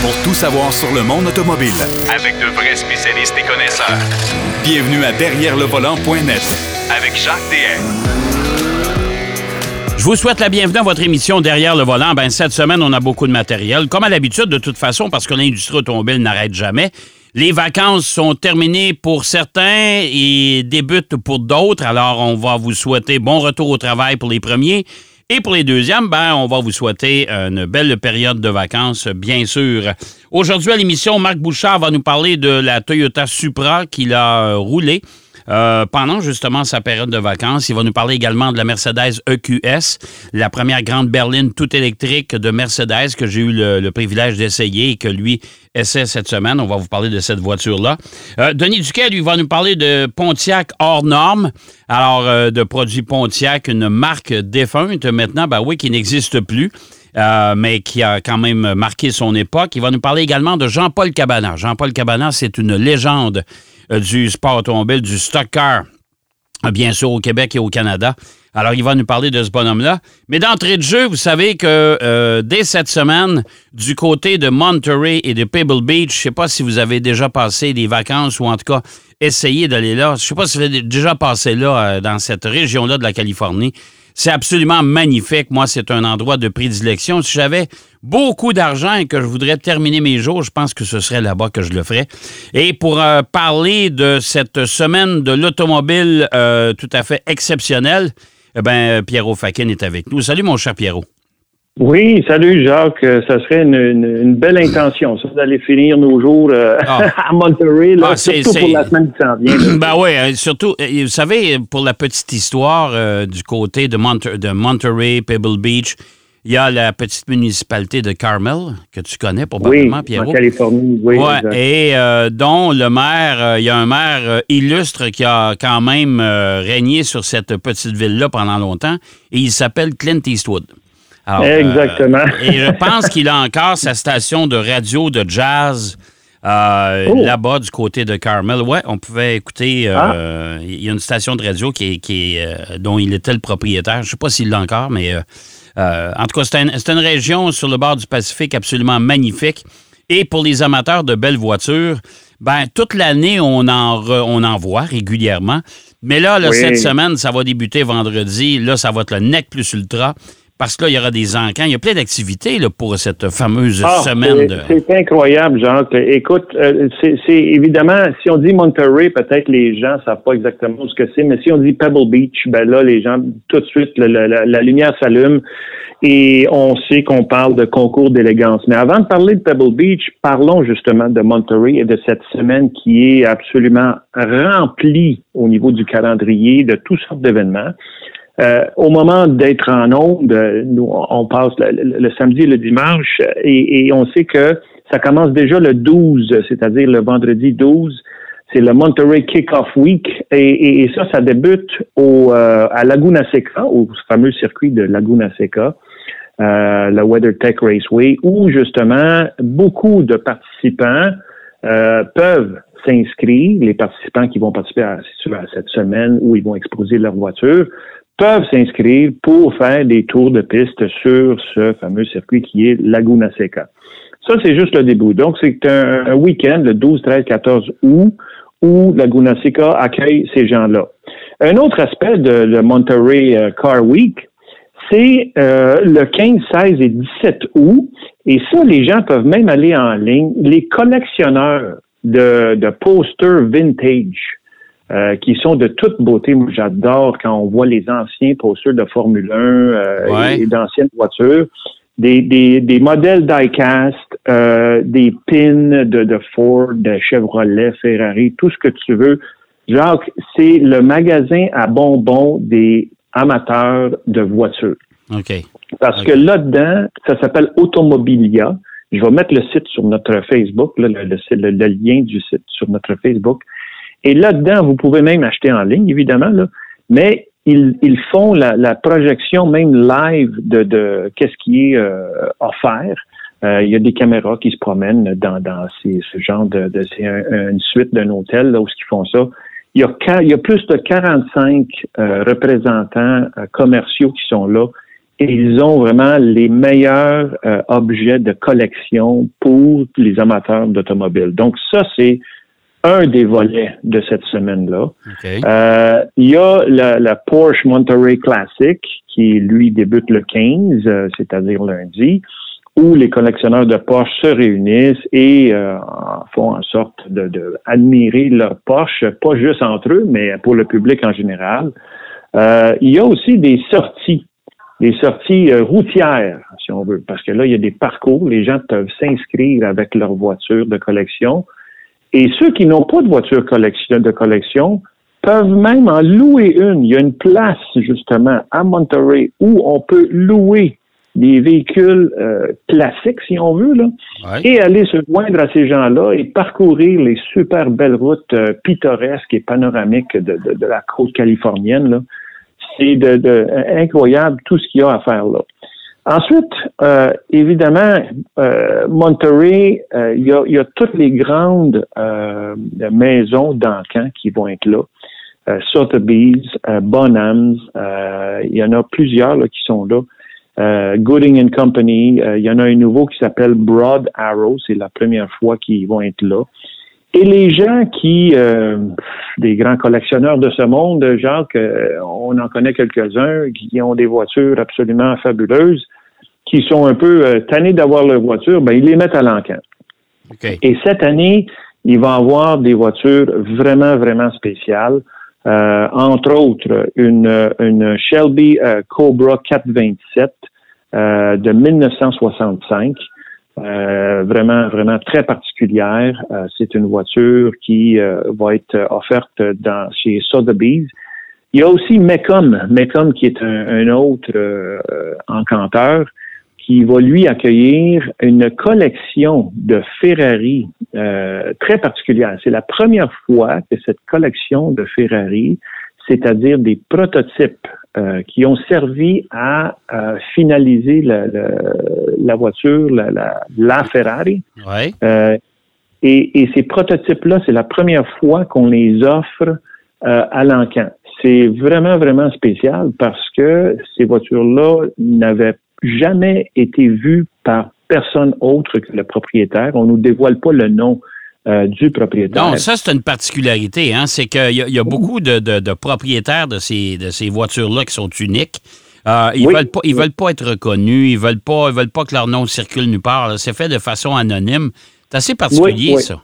pour tout savoir sur le monde automobile. Avec de vrais spécialistes et connaisseurs. Bienvenue à Derrière le volant.net Avec Jacques DM. Je vous souhaite la bienvenue à votre émission Derrière le volant. Ben, cette semaine, on a beaucoup de matériel. Comme à l'habitude, de toute façon, parce que l'industrie automobile n'arrête jamais. Les vacances sont terminées pour certains et débutent pour d'autres. Alors, on va vous souhaiter bon retour au travail pour les premiers. Et pour les deuxièmes, ben, on va vous souhaiter une belle période de vacances, bien sûr. Aujourd'hui à l'émission, Marc Bouchard va nous parler de la Toyota Supra qu'il a roulée. Euh, pendant justement sa période de vacances. Il va nous parler également de la Mercedes EQS, la première grande berline toute électrique de Mercedes que j'ai eu le, privilège d'essayer et que lui essaie cette semaine. On va vous parler de cette voiture-là. Euh, Denis Duquet, lui, va nous parler de Pontiac hors norme. Alors, euh, de produits Pontiac, une marque défunte maintenant, ben oui, qui n'existe plus. mais qui a quand même marqué son époque. Il va nous parler également de Jean-Paul Cabana. Jean-Paul Cabana, c'est une légende du sport automobile, du stock car, euh, bien sûr au Québec et au Canada. Alors, il va nous parler de ce bonhomme-là. Mais d'entrée de jeu, vous savez que euh, dès cette semaine, du côté de Monterey et de Pebble Beach, je ne sais pas si vous avez déjà passé des vacances ou en tout cas essayé d'aller là. Je ne sais pas si vous avez déjà passé là, dans cette région-là de la Californie. C'est absolument magnifique. Moi, c'est un endroit de prédilection. Si j'avais beaucoup d'argent et que je voudrais terminer mes jours, je pense que ce serait là-bas que je le ferais. Et pour euh, parler de cette semaine de l'automobile euh, tout à fait exceptionnelle, eh ben, Pierrot Fakin est avec nous. Salut, mon cher Pierrot. Oui, salut Jacques. Ça serait une, belle intention, ça, d'aller finir nos jours euh, ah. à Monterey, là, ah, surtout pour la semaine qui s'en vient. ben oui, surtout, vous savez, pour la petite histoire du côté de, de Monterey, Pebble Beach, il y a la petite municipalité de Carmel, que tu connais probablement, oui, en Californie, oui. et euh, dont le maire, euh, il y a un maire euh, illustre qui a quand même régné sur cette petite ville-là pendant longtemps, et il s'appelle Clint Eastwood. Exactement. et je pense qu'il a encore sa station de radio de jazz. Oh. Là-bas, du côté de Carmel. Ouais, on pouvait écouter. Ah. Il y a une station de radio qui, qui dont il était le propriétaire. Je ne sais pas s'il l'a encore, mais euh, en tout cas, c'est une région sur le bord du Pacifique absolument magnifique. Et pour les amateurs de belles voitures, ben, toute l'année, on en, on en voit régulièrement. Mais là, cette semaine, ça va débuter vendredi. Là, ça va être le NEC plus ultra parce que là, il y aura des encans. Il y a plein d'activités pour cette fameuse ah, semaine. C'est incroyable, Jean. Écoute, euh, c'est évidemment, si on dit Monterey, peut-être les gens ne savent pas exactement ce que c'est, mais si on dit Pebble Beach, ben là, les gens, tout de suite, la, lumière s'allume et on sait qu'on parle de concours d'élégance. Mais avant de parler de Pebble Beach, parlons justement de Monterey et de cette semaine qui est absolument remplie au niveau du calendrier de toutes sortes d'événements. Euh, au moment d'être en onde, nous, on passe le, samedi et le dimanche et, on sait que ça commence déjà le 12, c'est-à-dire le vendredi 12. C'est le Monterey Kickoff Week et, ça, ça débute au, euh, à Laguna Seca, au fameux circuit de Laguna Seca, euh, le WeatherTech Raceway, où justement beaucoup de participants euh, peuvent s'inscrire, les participants qui vont participer à, à cette semaine où ils vont exposer leur voiture, peuvent s'inscrire pour faire des tours de piste sur ce fameux circuit qui est Laguna Seca. Ça, c'est juste le début. Donc, c'est un, week-end, le 12, 13, 14 août, où Laguna Seca accueille ces gens-là. Un autre aspect de, le Monterey euh, Car Week, c'est euh, le 15, 16 et 17 août. Et ça, les gens peuvent même aller en ligne. Les collectionneurs de, de posters vintage euh, qui sont de toute beauté. Moi, j'adore quand on voit les anciens posters de Formule 1 euh, et d'anciennes voitures. Des, des, des modèles diecast, euh, des pins de, de Ford, de Chevrolet, Ferrari, tout ce que tu veux. Jacques, c'est le magasin à bonbons des amateurs de voitures. OK. Parce que là-dedans, ça s'appelle Automobilia. Je vais mettre le site sur notre Facebook, le, le, lien du site sur notre Facebook. Et là-dedans, vous pouvez même acheter en ligne, évidemment, là, mais ils, ils font la, la, projection même live de, de qu'est-ce qui est euh, offert. Euh, il y a des caméras qui se promènent dans, dans ces, ce genre de, de c'est une suite d'un hôtel là où ils font ça. Il y a, il y a plus de 45 euh, représentants commerciaux qui sont là, et ils ont vraiment les meilleurs euh, objets de collection pour les amateurs d'automobiles. Donc ça, c'est un des volets de cette semaine-là. Euh, il y a la, Porsche Monterey Classic qui, lui, débute le 15, euh, c'est-à-dire lundi, où les collectionneurs de Porsche se réunissent et font en sorte de, admirer leur Porsche, pas juste entre eux, mais pour le public en général. il y a aussi des sorties des sorties euh, routières, si on veut, parce que là, il y a des parcours, les gens peuvent s'inscrire avec leur voiture de collection. Et ceux qui n'ont pas de voiture collection, de collection peuvent même en louer une. Il y a une place, justement, à Monterey où on peut louer des véhicules euh, classiques, si on veut, là, et aller se joindre à ces gens-là et parcourir les super belles routes euh, pittoresques et panoramiques de, de, de la côte californienne. Là c'est de, incroyable tout ce qu'il y a à faire là. Ensuite, euh, évidemment, euh, Monterey, euh, il, y a, toutes les grandes maisons d'encans qui vont être là. Sotheby's, Bonhams, il y en a plusieurs qui sont là. Gooding Company, il y en a un nouveau qui s'appelle Broad Arrow, c'est la première fois qu'ils vont être là. Et les gens qui, euh, des grands collectionneurs de ce monde, Jacques, euh, on en connaît quelques-uns qui ont des voitures absolument fabuleuses, qui sont un peu euh, tannés d'avoir leur voiture, ben ils les mettent à l'encan. Et cette année, il va y avoir des voitures vraiment, vraiment spéciales. entre autres, une, une Shelby Cobra 427 de 1965 euh, vraiment, vraiment très particulière. Euh, c'est une voiture qui euh, va être offerte dans, chez Sotheby's. Il y a aussi Mecum, Mecum qui est un, autre encanteur qui va lui accueillir une collection de Ferrari très particulière. C'est la première fois que cette collection de Ferrari, c'est-à-dire des prototypes euh, qui ont servi à euh, finaliser la, la, voiture, la, la, Ferrari. Euh, et, et, ces prototypes-là, c'est la première fois qu'on les offre à l'encan. C'est vraiment, vraiment spécial parce que ces voitures-là n'avaient jamais été vues par personne autre que le propriétaire. On ne nous dévoile pas le nom euh, du propriétaire. Non, ça, c'est une particularité. Hein? C'est qu'il y, y, a beaucoup de, propriétaires de ces, de ces voitures-là qui sont uniques. Euh, ils ne veulent, pas, ils veulent pas être reconnus, ils veulent pas, veulent pas que leur nom circule nulle part. C'est fait de façon anonyme. C'est assez particulier, ça.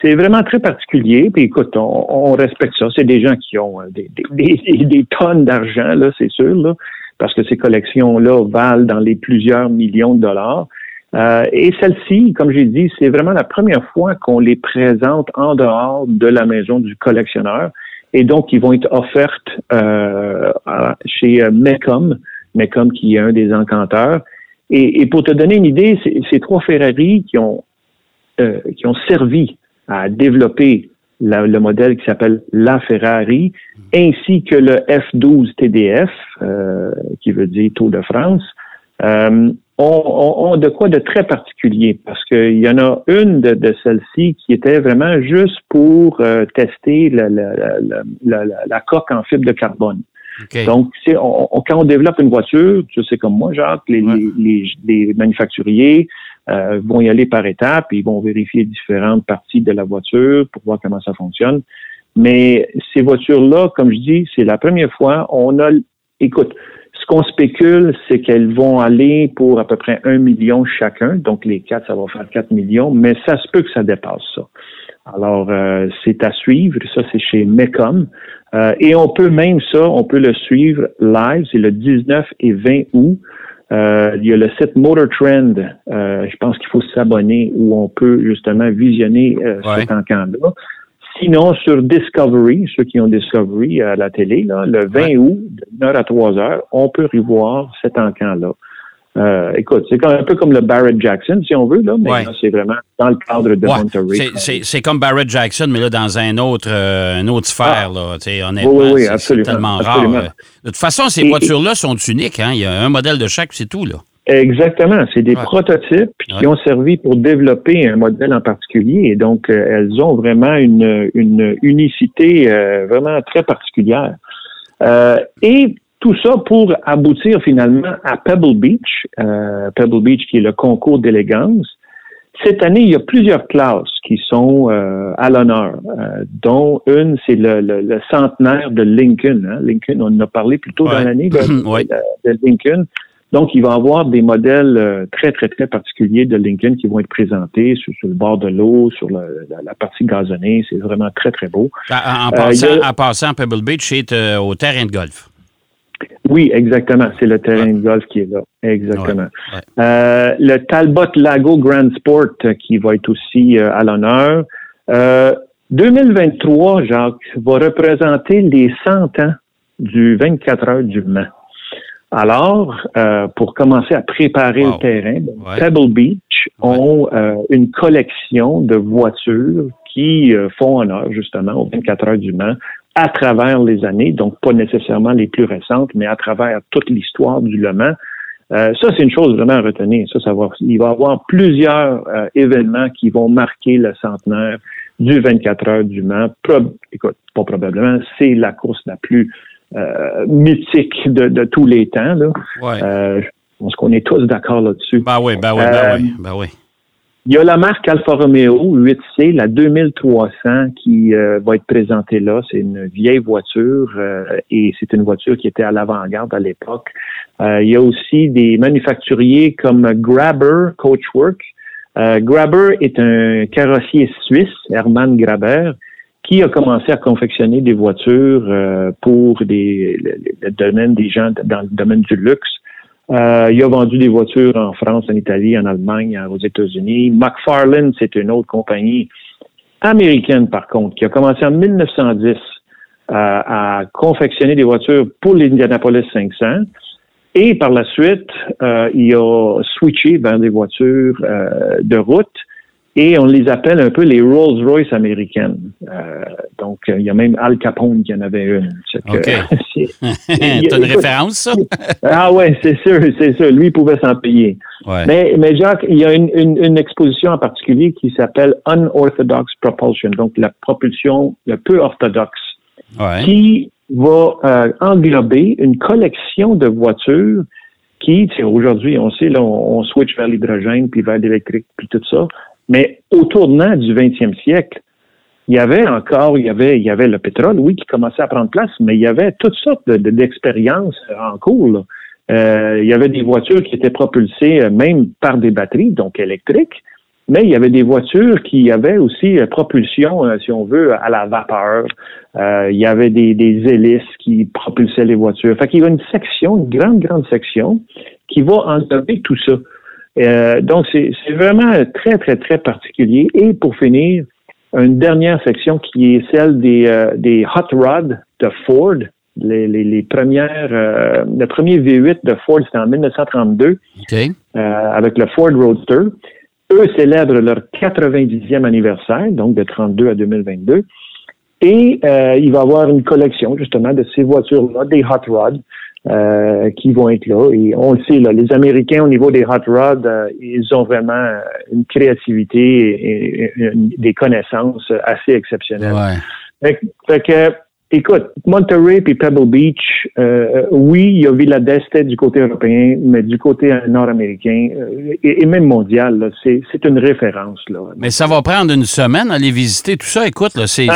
C'est vraiment très particulier. Puis écoute, on, respecte ça. C'est des gens qui ont euh, des, des, des tonnes d'argent, là, c'est sûr, là, parce que ces collections-là valent dans les plusieurs millions de dollars. Euh, et celle-ci, comme j'ai dit, c'est vraiment la première fois qu'on les présente en dehors de la maison du collectionneur. Et donc, ils vont être offertes euh, chez euh, Mecum, Mecum qui est un des encanteurs. Et, pour te donner une idée, c'est trois Ferrari qui ont qui ont servi à développer le modèle qui s'appelle la Ferrari, ainsi que le F12 TDF, qui veut dire Tour de France ont, de quoi de très particulier parce qu'il y en a une de, celles-ci qui était vraiment juste pour euh, tester la, la, coque en fibre de carbone. Donc, quand on développe une voiture, tu sais comme moi, Jacques, les, les, manufacturiers euh, vont y aller par étapes, ils vont vérifier différentes parties de la voiture pour voir comment ça fonctionne. Mais ces voitures-là, comme je dis, c'est la première fois, on a, écoute, ce qu'on spécule, c'est qu'elles vont aller pour à peu près un million chacun. Donc, les quatre, ça va faire quatre millions, mais ça se peut que ça dépasse ça. Alors, euh, c'est à suivre. Ça, c'est chez Mecom. Euh, et on peut même ça, on peut le suivre live. C'est le 19 et 20 août. Euh, il y a le site Motor Trend. je pense qu'il faut s'abonner où on peut justement visionner cet encan-là. Sinon, sur Discovery, ceux qui ont Discovery à la télé, là, le 20 août, de 1h à 3h, on peut revoir cet encan-là. Euh, écoute, c'est un peu comme le Barrett Jackson, si on veut, là, mais c'est vraiment dans le cadre de Monterey. C'est comme Barrett Jackson, mais là, dans un autre, euh, une autre sphère, ah. là. Honnêtement, oui, oui, c'est tellement rare. De toute façon, ces voitures-là sont uniques. Hein? Il y a un modèle de chaque, c'est tout, là. Exactement. C'est des prototypes qui ont servi pour développer un modèle en particulier. Et donc, euh, elles ont vraiment une, une unicité euh, vraiment très particulière. Euh, et tout ça pour aboutir finalement à Pebble Beach, euh, Pebble Beach qui est le concours d'élégance. Cette année, il y a plusieurs classes qui sont euh, à l'honneur, euh, dont une, c'est le, le, centenaire de Lincoln. Hein. Lincoln, on en a parlé plus tôt dans l'année de, de, Lincoln. Donc, il va y avoir des modèles très, très, très particuliers de Lincoln qui vont être présentés sur, le bord de l'eau, sur la, la, partie gazonnée. C'est vraiment très, très beau. En, passant, en passant, Pebble Beach, c'est au terrain de golf. Oui, exactement. C'est le terrain de golf qui est là. Exactement. Euh, le Talbot Lago Grand Sport euh, qui va être aussi euh, à l'honneur. 2023, Jacques, va représenter les 100 ans du 24 heures du Mans. Alors, pour commencer à préparer le terrain, Pebble Beach ont une collection de voitures qui font honneur justement aux 24 heures du Mans à travers les années, donc pas nécessairement les plus récentes, mais à travers toute l'histoire du Le Mans. Euh, ça, c'est une chose vraiment à retenir. Ça, ça va, il va y avoir plusieurs euh, événements qui vont marquer le centenaire du 24 heures du Mans. écoute, pas probablement, c'est la course la plus euh, mythique de, tous les temps. Là. Ouais. je pense qu'on est tous d'accord là-dessus. Ben oui, ben oui, ben oui, ben oui. Il y a la marque Alfa Romeo 8C, la 2300, qui euh, va être présentée là. C'est une vieille voiture euh, et c'est une voiture qui était à l'avant-garde à l'époque. Euh, il y a aussi des manufacturiers comme Grabber Coachwork. Grabber est un carrossier suisse, Hermann Graber, qui a commencé à confectionner des voitures pour des, le domaine des gens dans le domaine du luxe. Euh, il a vendu des voitures en France, en Italie, en Allemagne, aux États-Unis. McFarlane, c'est une autre compagnie américaine, par contre, qui a commencé en 1910 euh, à confectionner des voitures pour l'Indianapolis 500. Et par la suite, euh, il a switché vers des voitures de route et on les appelle un peu les Rolls-Royce américaines. Euh, donc, il y a même Al Capone qui en avait une. OK. T'as une référence, ça? ah ouais, c'est sûr, c'est sûr. Lui, il pouvait s'en payer. Mais, mais Jacques, il y a une, une, exposition en particulier qui s'appelle Unorthodox Propulsion, donc la propulsion le peu orthodoxe, qui va euh, englober une collection de voitures qui, aujourd'hui, on sait, là, on, on switch vers l'hydrogène, puis vers l'électrique, puis tout ça. Mais au tournant du 20e siècle, il y avait encore, il y avait, il y avait le pétrole, oui, qui commençait à prendre place, mais il y avait toutes sortes d'expériences en cours. Euh, il y avait des voitures qui étaient propulsées euh, même par des batteries, donc électriques, mais il y avait des voitures qui avaient aussi euh, propulsion, si on veut, à la vapeur. il y avait des, des hélices qui propulsaient les voitures. Fait qu'il y a une section, une grande, grande section, qui va englober tout ça. Euh, donc, c'est vraiment très, très, très particulier. Et pour finir, une dernière section qui est celle des, euh, des hot rods de Ford. Les, les, les premières, euh, le premier V8 de Ford, c'était en 1932, okay. avec le Ford Roadster. Eux célèbrent leur 90e anniversaire, donc de 32 à 2022. Et il va y avoir une collection justement de ces voitures-là, des hot rods, euh, qui vont être là. Et on le sait, là, les Américains, au niveau des hot rods, euh, ils ont vraiment une créativité et, des connaissances assez exceptionnelles. Ouais. fait que Écoute, Monterey puis Pebble Beach, euh, oui, il y a Villa d'Este du côté européen, mais du côté nord-américain euh, et, même mondial, c'est une référence. Là. Mais ça va prendre une semaine à aller visiter tout ça. Écoute, là, c'est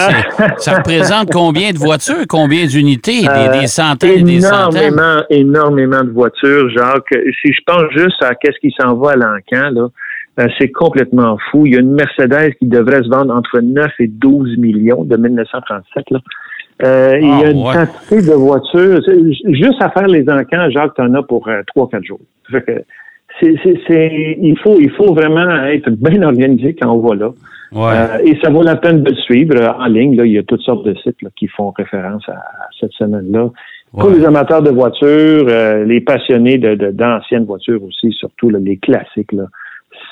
ça représente combien de voitures, combien d'unités, des, euh, centaines des centaines? Énormément, énormément de voitures, Jacques. Si je pense juste à qu'est-ce qui s'en va à l'encan, là, c'est complètement fou. Il y a une Mercedes qui devrait se vendre entre 9 et 12 millions de 1937. Là. Euh, il y a ah, une quantité de voitures. Juste à faire les encans, Jacques, tu en as pour euh, trois, quatre jours. c'est, il, faut, il faut vraiment être bien organisé quand on va là. Euh, et ça vaut la peine de le suivre en ligne. Là, il y a toutes sortes de sites qui font référence à, cette semaine-là. Pour les amateurs de voitures, les passionnés de, d'anciennes voitures aussi, surtout les classiques.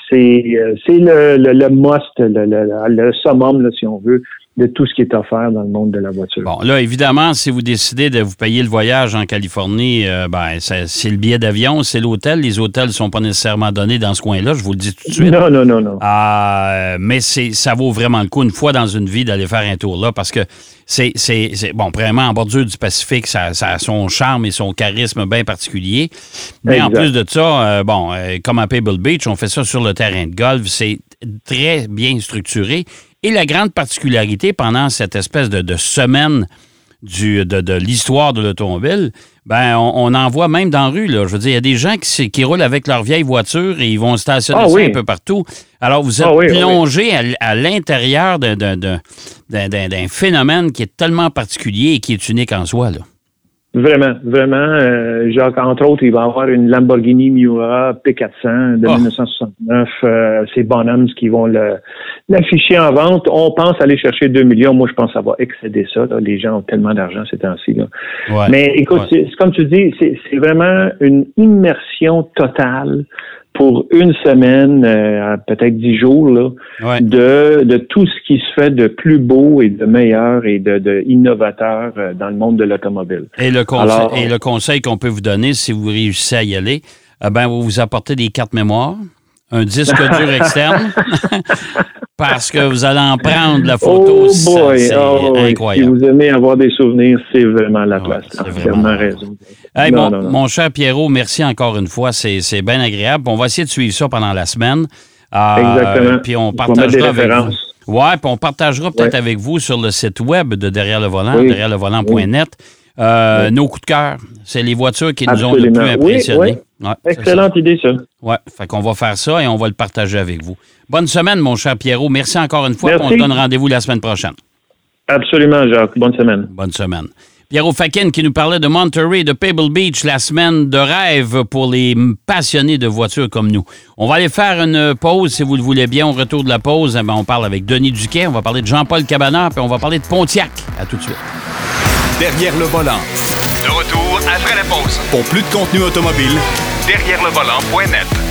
C'est, c'est le, le, le must, le, le, le summum, là, si on veut, de tout ce qui est offert dans le monde de la voiture. Bon, là, évidemment, si vous décidez de vous payer le voyage en Californie, euh, ben, c'est le billet d'avion, c'est l'hôtel. Les hôtels ne sont pas nécessairement donnés dans ce coin-là, je vous le dis tout de suite. Non, non, non, non. Euh, mais c'est, ça vaut vraiment le coup, une fois dans une vie, d'aller faire un tour là, parce que c'est, c'est, bon, vraiment, en bordure du Pacifique, ça, ça, a son charme et son charisme bien particulier. Mais en plus de ça, euh, bon, comme à Pebble Beach, on fait ça sur le terrain de golf, c'est très bien structuré. Et la grande particularité pendant cette espèce de, semaine du, de, l'histoire de l'automobile, ben on, en voit même dans la rue. Là. Je veux dire, il y a des gens qui, qui roulent avec leur vieille voiture et ils vont stationner ah un peu partout. Alors, vous êtes ah ah plongé à, l'intérieur d'un phénomène qui est tellement particulier et qui est unique en soi. Là. Vraiment, vraiment. Euh, Jacques, entre autres, il va avoir une Lamborghini Miura P400 de 1969. Ah. Euh, c'est Bonhams qui vont l'afficher en vente. On pense aller chercher 2 millions. Moi, je pense que ça va excéder ça. Les gens ont tellement d'argent ces temps-ci. Mais écoute, c'est comme tu dis, c'est vraiment une immersion totale pour une semaine, euh, peut-être dix jours, là, de, de tout ce qui se fait de plus beau et de meilleur et de, de innovateur euh, dans le monde de l'automobile. Et le conseil, et le conseil qu'on peut vous donner, si vous réussissez à y aller, eh ben, vous vous apportez des cartes mémoire, un disque dur externe, parce que vous allez en prendre la photo. Oh c'est oh incroyable. Si vous aimez avoir des souvenirs, c'est vraiment la place. C'est vraiment raison. Mon, cher Pierrot, merci encore une fois. C'est bien agréable. On va essayer de suivre ça pendant la semaine. Euh, Exactement. Puis on partagera avec vous. Ouais, puis on partagera peut-être avec vous sur le site web de Derrière le volant, derrière le volant.net. Euh, nos coups de cœur, c'est les voitures qui nous ont le plus impressionnés. Excellente idée, ça. Oui, fait qu'on va faire ça et on va le partager avec vous. Bonne semaine, mon cher Pierrot. Merci encore une fois. On se donne rendez-vous la semaine prochaine. Absolument, Jacques. Bonne semaine. Bonne semaine. Pierrot Fakin qui nous parlait de Monterey, de Pebble Beach, la semaine de rêve pour les passionnés de voitures comme nous. On va aller faire une pause, si vous le voulez bien. Au retour de la pause, eh ben, on parle avec Denis Duquet, on va parler de Jean-Paul Cabanard, puis on va parler de Pontiac. À tout de suite. Derrière le volant. De retour après la pause. Pour plus de contenu automobile, derrière le volant.net.